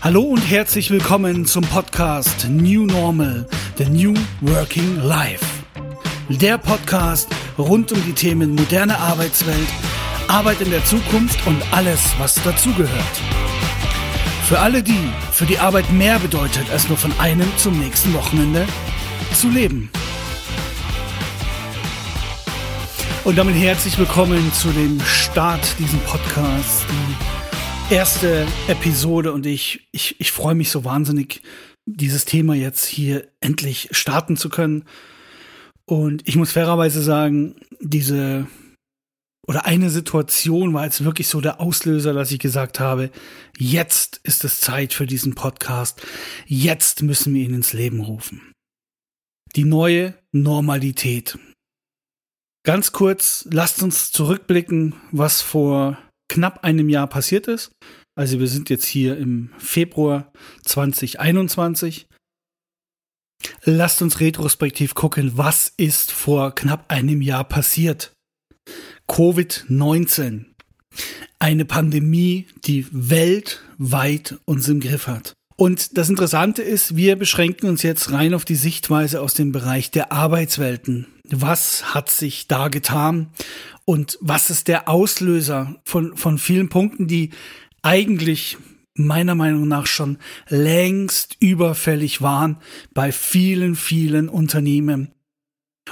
Hallo und herzlich willkommen zum Podcast New Normal, The New Working Life. Der Podcast rund um die Themen moderne Arbeitswelt, Arbeit in der Zukunft und alles, was dazugehört. Für alle die, für die Arbeit mehr bedeutet, als nur von einem zum nächsten Wochenende zu leben. Und damit herzlich willkommen zu dem Start diesem Podcast. Die erste Episode und ich, ich, ich freue mich so wahnsinnig, dieses Thema jetzt hier endlich starten zu können. Und ich muss fairerweise sagen, diese oder eine Situation war jetzt wirklich so der Auslöser, dass ich gesagt habe, jetzt ist es Zeit für diesen Podcast. Jetzt müssen wir ihn ins Leben rufen. Die neue Normalität. Ganz kurz, lasst uns zurückblicken, was vor knapp einem Jahr passiert ist. Also wir sind jetzt hier im Februar 2021. Lasst uns retrospektiv gucken, was ist vor knapp einem Jahr passiert. Covid-19. Eine Pandemie, die weltweit uns im Griff hat. Und das Interessante ist, wir beschränken uns jetzt rein auf die Sichtweise aus dem Bereich der Arbeitswelten. Was hat sich da getan? Und was ist der Auslöser von, von vielen Punkten, die eigentlich meiner Meinung nach schon längst überfällig waren bei vielen, vielen Unternehmen.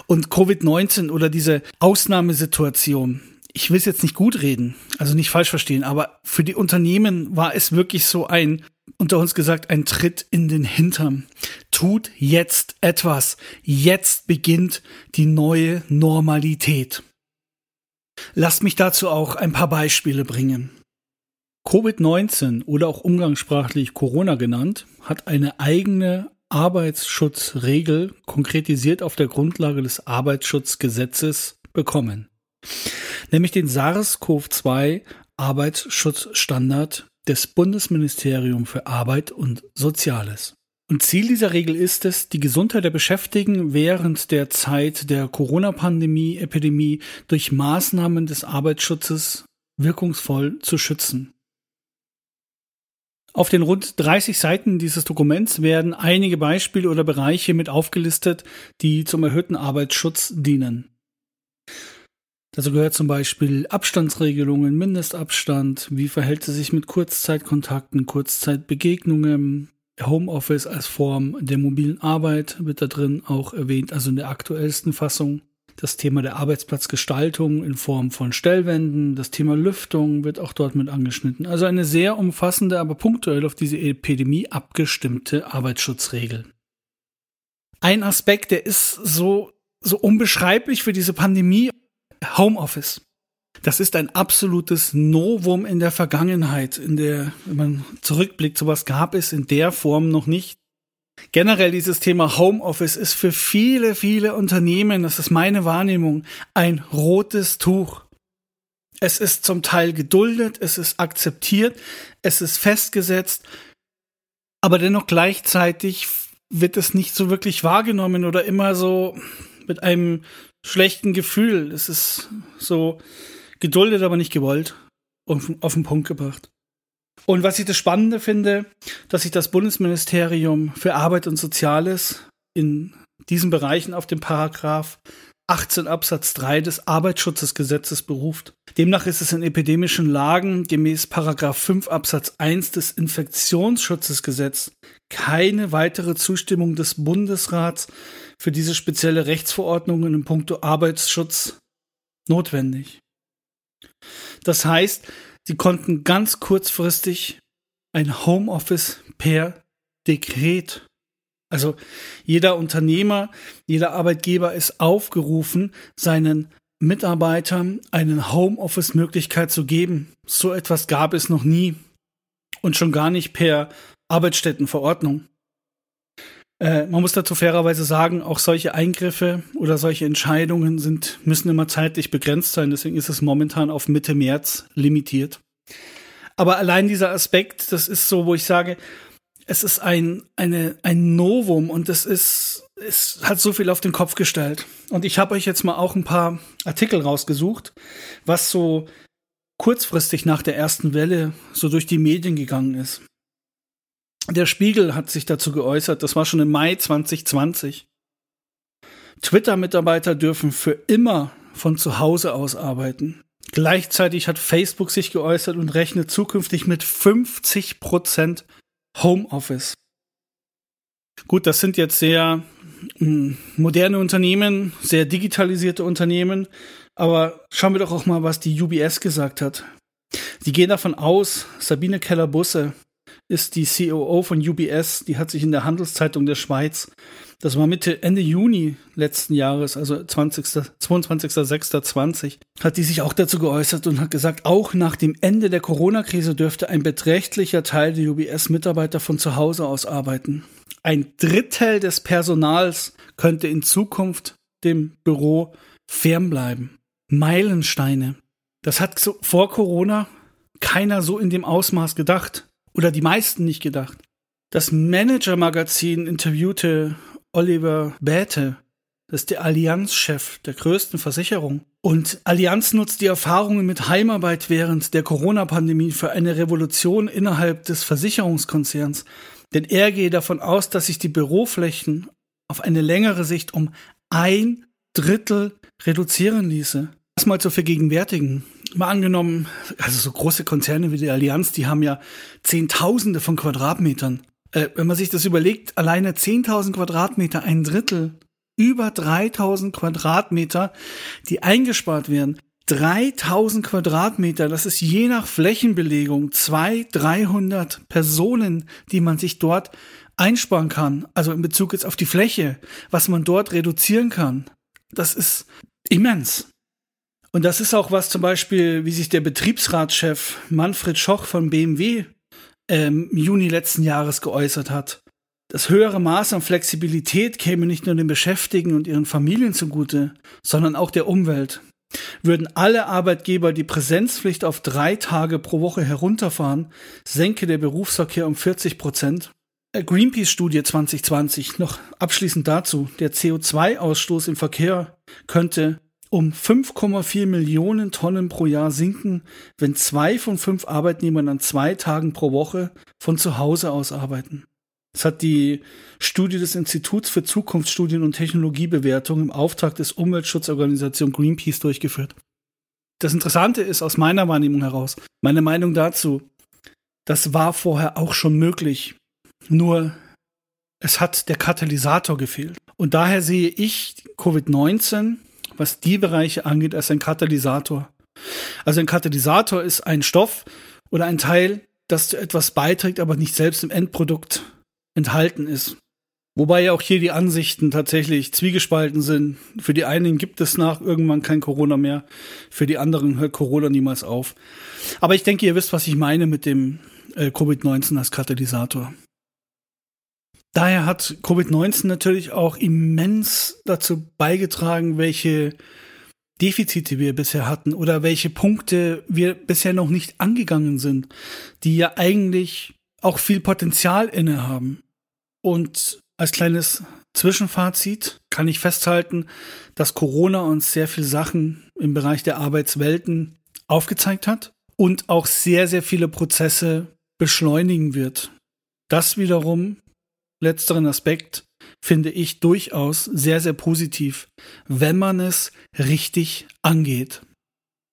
Und Covid-19 oder diese Ausnahmesituation, ich will es jetzt nicht gut reden, also nicht falsch verstehen, aber für die Unternehmen war es wirklich so ein unter uns gesagt, ein Tritt in den Hintern. Tut jetzt etwas. Jetzt beginnt die neue Normalität. Lasst mich dazu auch ein paar Beispiele bringen. Covid-19 oder auch umgangssprachlich Corona genannt, hat eine eigene Arbeitsschutzregel konkretisiert auf der Grundlage des Arbeitsschutzgesetzes bekommen, nämlich den SARS-CoV-2 Arbeitsschutzstandard des Bundesministerium für Arbeit und Soziales. Und Ziel dieser Regel ist es, die Gesundheit der Beschäftigten während der Zeit der Corona-Pandemie, Epidemie durch Maßnahmen des Arbeitsschutzes wirkungsvoll zu schützen. Auf den rund 30 Seiten dieses Dokuments werden einige Beispiele oder Bereiche mit aufgelistet, die zum erhöhten Arbeitsschutz dienen. Dazu gehört zum Beispiel Abstandsregelungen, Mindestabstand, wie verhält sie sich mit Kurzzeitkontakten, Kurzzeitbegegnungen, Homeoffice als Form der mobilen Arbeit wird da drin auch erwähnt, also in der aktuellsten Fassung. Das Thema der Arbeitsplatzgestaltung in Form von Stellwänden, das Thema Lüftung wird auch dort mit angeschnitten. Also eine sehr umfassende, aber punktuell auf diese Epidemie abgestimmte Arbeitsschutzregel. Ein Aspekt, der ist so, so unbeschreiblich für diese Pandemie Homeoffice. Das ist ein absolutes Novum in der Vergangenheit, in der, wenn man zurückblickt, sowas gab es in der Form noch nicht. Generell dieses Thema Homeoffice ist für viele, viele Unternehmen, das ist meine Wahrnehmung, ein rotes Tuch. Es ist zum Teil geduldet, es ist akzeptiert, es ist festgesetzt, aber dennoch gleichzeitig wird es nicht so wirklich wahrgenommen oder immer so mit einem schlechten Gefühl. Es ist so geduldet, aber nicht gewollt. Auf, auf den Punkt gebracht. Und was ich das Spannende finde, dass sich das Bundesministerium für Arbeit und Soziales in diesen Bereichen auf den Paragraph 18 Absatz 3 des Arbeitsschutzgesetzes beruft. Demnach ist es in epidemischen Lagen gemäß Paragraph 5 Absatz 1 des Infektionsschutzgesetzes keine weitere Zustimmung des Bundesrats für diese spezielle Rechtsverordnung in puncto Arbeitsschutz notwendig. Das heißt, sie konnten ganz kurzfristig ein Homeoffice per Dekret also jeder Unternehmer, jeder Arbeitgeber ist aufgerufen, seinen Mitarbeitern eine Homeoffice-Möglichkeit zu geben. So etwas gab es noch nie und schon gar nicht per Arbeitsstättenverordnung. Äh, man muss dazu fairerweise sagen, auch solche Eingriffe oder solche Entscheidungen sind, müssen immer zeitlich begrenzt sein. Deswegen ist es momentan auf Mitte März limitiert. Aber allein dieser Aspekt, das ist so, wo ich sage, es ist ein, eine, ein Novum und es ist, es hat so viel auf den Kopf gestellt. Und ich habe euch jetzt mal auch ein paar Artikel rausgesucht, was so kurzfristig nach der ersten Welle so durch die Medien gegangen ist. Der Spiegel hat sich dazu geäußert, das war schon im Mai 2020. Twitter-Mitarbeiter dürfen für immer von zu Hause aus arbeiten. Gleichzeitig hat Facebook sich geäußert und rechnet zukünftig mit 50 Prozent Homeoffice. Gut, das sind jetzt sehr mh, mm, moderne Unternehmen, sehr digitalisierte Unternehmen, aber schauen wir doch auch mal, was die UBS gesagt hat. Die gehen davon aus, Sabine Keller-Busse ist die COO von UBS, die hat sich in der Handelszeitung der Schweiz, das war Mitte, Ende Juni letzten Jahres, also 20. 22.06.20, hat die sich auch dazu geäußert und hat gesagt, auch nach dem Ende der Corona-Krise dürfte ein beträchtlicher Teil der UBS-Mitarbeiter von zu Hause aus arbeiten. Ein Drittel des Personals könnte in Zukunft dem Büro fernbleiben. Meilensteine. Das hat so vor Corona keiner so in dem Ausmaß gedacht. Oder die meisten nicht gedacht. Das Manager-Magazin interviewte Oliver Bäte, das ist der Allianz-Chef der größten Versicherung. Und Allianz nutzt die Erfahrungen mit Heimarbeit während der Corona-Pandemie für eine Revolution innerhalb des Versicherungskonzerns. Denn er gehe davon aus, dass sich die Büroflächen auf eine längere Sicht um ein Drittel reduzieren ließe. Das mal zu vergegenwärtigen. Mal angenommen, also so große Konzerne wie die Allianz, die haben ja Zehntausende von Quadratmetern. Äh, wenn man sich das überlegt, alleine 10.000 Quadratmeter, ein Drittel, über 3.000 Quadratmeter, die eingespart werden. 3000 Quadratmeter, das ist je nach Flächenbelegung 200, 300 Personen, die man sich dort einsparen kann. Also in Bezug jetzt auf die Fläche, was man dort reduzieren kann. Das ist immens. Und das ist auch was zum Beispiel, wie sich der Betriebsratschef Manfred Schoch von BMW ähm, im Juni letzten Jahres geäußert hat. Das höhere Maß an Flexibilität käme nicht nur den Beschäftigten und ihren Familien zugute, sondern auch der Umwelt. Würden alle Arbeitgeber die Präsenzpflicht auf drei Tage pro Woche herunterfahren, senke der Berufsverkehr um 40 Prozent. Äh, Greenpeace-Studie 2020, noch abschließend dazu, der CO2-Ausstoß im Verkehr könnte um 5,4 Millionen Tonnen pro Jahr sinken, wenn zwei von fünf Arbeitnehmern an zwei Tagen pro Woche von zu Hause aus arbeiten. Das hat die Studie des Instituts für Zukunftsstudien und Technologiebewertung im Auftrag des Umweltschutzorganisation Greenpeace durchgeführt. Das Interessante ist aus meiner Wahrnehmung heraus, meine Meinung dazu, das war vorher auch schon möglich. Nur es hat der Katalysator gefehlt. Und daher sehe ich Covid-19, was die Bereiche angeht, als ein Katalysator. Also ein Katalysator ist ein Stoff oder ein Teil, das zu etwas beiträgt, aber nicht selbst im Endprodukt enthalten ist. Wobei ja auch hier die Ansichten tatsächlich zwiegespalten sind. Für die einen gibt es nach irgendwann kein Corona mehr, für die anderen hört Corona niemals auf. Aber ich denke, ihr wisst, was ich meine mit dem äh, Covid-19 als Katalysator. Daher hat Covid-19 natürlich auch immens dazu beigetragen, welche Defizite wir bisher hatten oder welche Punkte wir bisher noch nicht angegangen sind, die ja eigentlich auch viel Potenzial innehaben. Und als kleines Zwischenfazit kann ich festhalten, dass Corona uns sehr viele Sachen im Bereich der Arbeitswelten aufgezeigt hat und auch sehr, sehr viele Prozesse beschleunigen wird. Das wiederum, letzteren Aspekt, finde ich durchaus sehr, sehr positiv, wenn man es richtig angeht.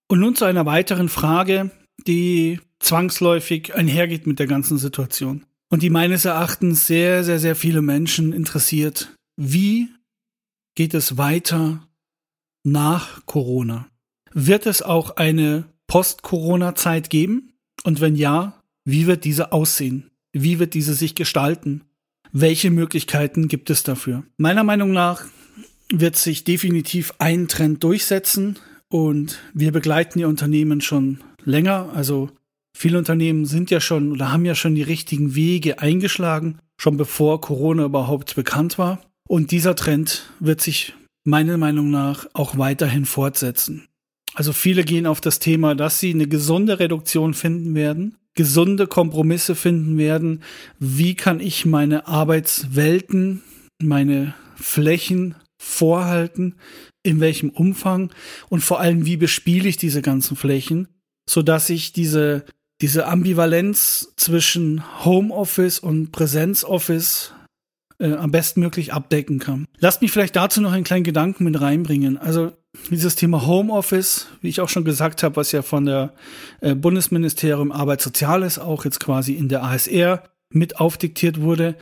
Und nun zu einer weiteren Frage, die zwangsläufig einhergeht mit der ganzen Situation und die meines Erachtens sehr, sehr, sehr viele Menschen interessiert. Wie geht es weiter nach Corona? Wird es auch eine Post-Corona-Zeit geben? Und wenn ja, wie wird diese aussehen? Wie wird diese sich gestalten? Welche Möglichkeiten gibt es dafür? Meiner Meinung nach wird sich definitiv ein Trend durchsetzen und wir begleiten die Unternehmen schon länger. Also Viele Unternehmen sind ja schon oder haben ja schon die richtigen Wege eingeschlagen, schon bevor Corona überhaupt bekannt war. Und dieser Trend wird sich meiner Meinung nach auch weiterhin fortsetzen. Also viele gehen auf das Thema, dass sie eine gesunde Reduktion finden werden, gesunde Kompromisse finden werden. Wie kann ich meine Arbeitswelten, meine Flächen vorhalten? In welchem Umfang? Und vor allem, wie bespiele ich diese ganzen Flächen, sodass ich diese diese Ambivalenz zwischen Homeoffice und Präsenzoffice äh, am bestmöglich abdecken kann. Lasst mich vielleicht dazu noch einen kleinen Gedanken mit reinbringen. Also dieses Thema Homeoffice, wie ich auch schon gesagt habe, was ja von der äh, Bundesministerium Arbeit Soziales auch jetzt quasi in der ASR mit aufdiktiert wurde.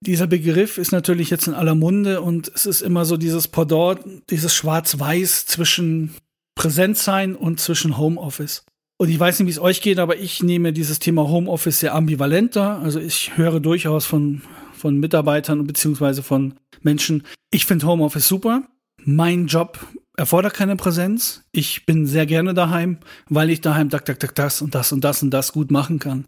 Dieser Begriff ist natürlich jetzt in aller Munde und es ist immer so dieses Pendant, dieses Schwarz-Weiß zwischen Präsenzsein und zwischen Homeoffice. Und ich weiß nicht, wie es euch geht, aber ich nehme dieses Thema Homeoffice sehr ambivalenter. Also ich höre durchaus von, von Mitarbeitern beziehungsweise von Menschen, ich finde Homeoffice super. Mein Job erfordert keine Präsenz. Ich bin sehr gerne daheim, weil ich daheim tak, tak, tak, das und das und das und das gut machen kann.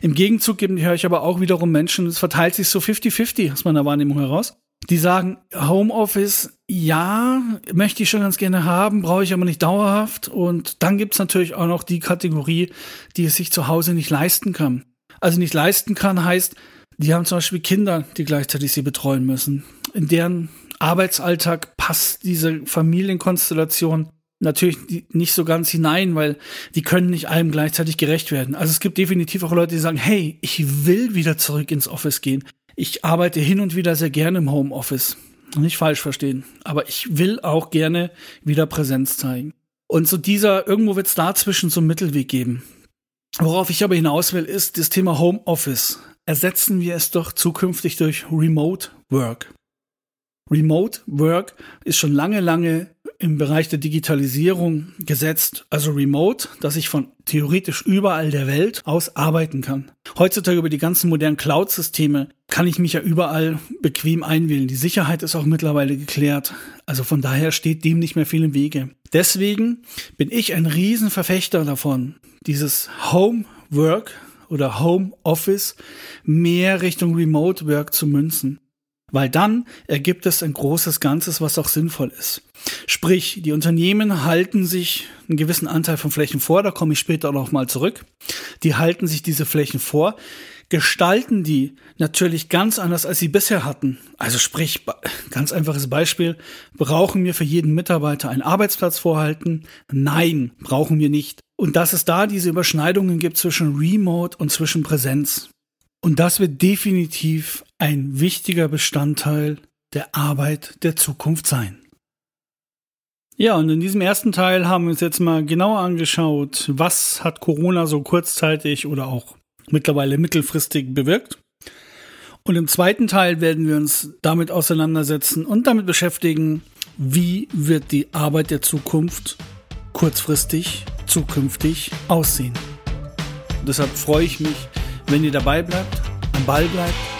Im Gegenzug höre ich aber auch wiederum Menschen, es verteilt sich so 50-50 aus meiner Wahrnehmung heraus, die sagen, Homeoffice, ja, möchte ich schon ganz gerne haben, brauche ich aber nicht dauerhaft. Und dann gibt's natürlich auch noch die Kategorie, die es sich zu Hause nicht leisten kann. Also nicht leisten kann heißt, die haben zum Beispiel Kinder, die gleichzeitig sie betreuen müssen. In deren Arbeitsalltag passt diese Familienkonstellation natürlich nicht so ganz hinein, weil die können nicht allem gleichzeitig gerecht werden. Also es gibt definitiv auch Leute, die sagen, hey, ich will wieder zurück ins Office gehen. Ich arbeite hin und wieder sehr gerne im Homeoffice. Nicht falsch verstehen. Aber ich will auch gerne wieder Präsenz zeigen. Und so dieser, irgendwo wird es dazwischen so einen Mittelweg geben. Worauf ich aber hinaus will, ist das Thema Homeoffice. Ersetzen wir es doch zukünftig durch Remote Work. Remote Work ist schon lange, lange im Bereich der Digitalisierung gesetzt, also remote, dass ich von theoretisch überall der Welt aus arbeiten kann. Heutzutage über die ganzen modernen Cloud-Systeme kann ich mich ja überall bequem einwählen. Die Sicherheit ist auch mittlerweile geklärt. Also von daher steht dem nicht mehr viel im Wege. Deswegen bin ich ein Riesenverfechter davon, dieses Home Work oder Home Office mehr Richtung Remote Work zu münzen weil dann ergibt es ein großes Ganzes, was auch sinnvoll ist. Sprich, die Unternehmen halten sich einen gewissen Anteil von Flächen vor, da komme ich später noch mal zurück. Die halten sich diese Flächen vor, gestalten die natürlich ganz anders, als sie bisher hatten. Also sprich, ganz einfaches Beispiel, brauchen wir für jeden Mitarbeiter einen Arbeitsplatz vorhalten? Nein, brauchen wir nicht. Und dass es da diese Überschneidungen gibt zwischen Remote und zwischen Präsenz. Und das wird definitiv ein wichtiger Bestandteil der Arbeit der Zukunft sein. Ja, und in diesem ersten Teil haben wir uns jetzt mal genauer angeschaut, was hat Corona so kurzzeitig oder auch mittlerweile mittelfristig bewirkt. Und im zweiten Teil werden wir uns damit auseinandersetzen und damit beschäftigen, wie wird die Arbeit der Zukunft kurzfristig, zukünftig aussehen. Deshalb freue ich mich, wenn ihr dabei bleibt, am Ball bleibt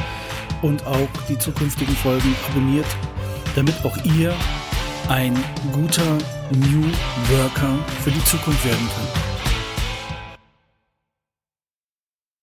und auch die zukünftigen Folgen abonniert, damit auch ihr ein guter New Worker für die Zukunft werden könnt.